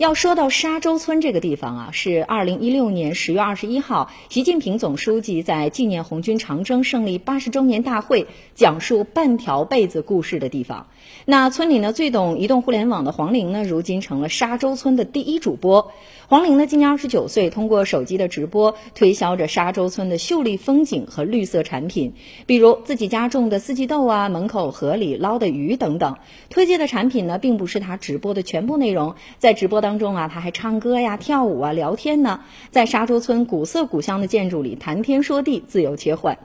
要说到沙洲村这个地方啊，是二零一六年十月二十一号，习近平总书记在纪念红军长征胜利八十周年大会讲述半条被子故事的地方。那村里呢，最懂移动互联网的黄玲呢，如今成了沙洲村的第一主播。黄玲呢，今年二十九岁，通过手机的直播推销着沙洲村的秀丽风景和绿色产品，比如自己家种的四季豆啊，门口河里捞的鱼等等。推荐的产品呢，并不是他直播的全部内容，在直播当当中啊，他还唱歌呀、跳舞啊、聊天呢，在沙洲村古色古香的建筑里谈天说地，自由切换。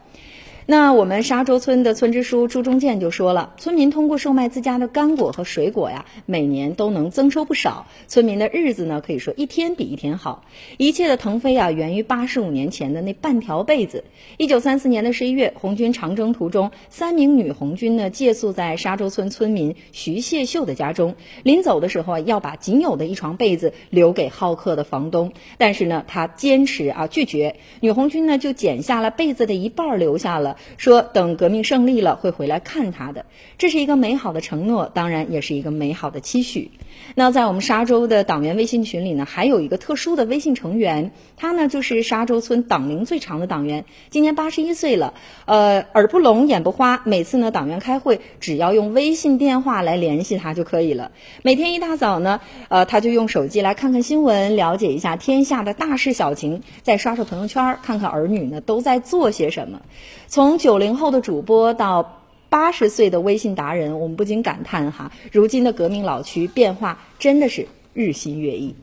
那我们沙洲村的村支书朱中建就说了，村民通过售卖自家的干果和水果呀，每年都能增收不少，村民的日子呢，可以说一天比一天好。一切的腾飞啊，源于八十五年前的那半条被子。一九三四年的十一月，红军长征途中，三名女红军呢借宿在沙洲村村民徐谢秀的家中，临走的时候啊，要把仅有的一床被子留给好客的房东，但是呢，他坚持啊拒绝，女红军呢就剪下了被子的一半留下了。说等革命胜利了会回来看他的，这是一个美好的承诺，当然也是一个美好的期许。那在我们沙洲的党员微信群里呢，还有一个特殊的微信成员，他呢就是沙洲村党龄最长的党员，今年八十一岁了。呃，耳不聋眼不花，每次呢党员开会只要用微信电话来联系他就可以了。每天一大早呢，呃，他就用手机来看看新闻，了解一下天下的大事小情，再刷刷朋友圈，看看儿女呢都在做些什么。从从九零后的主播到。八十岁的微信达人，我们不禁感叹哈，如今的革命老区变化真的是日新月异。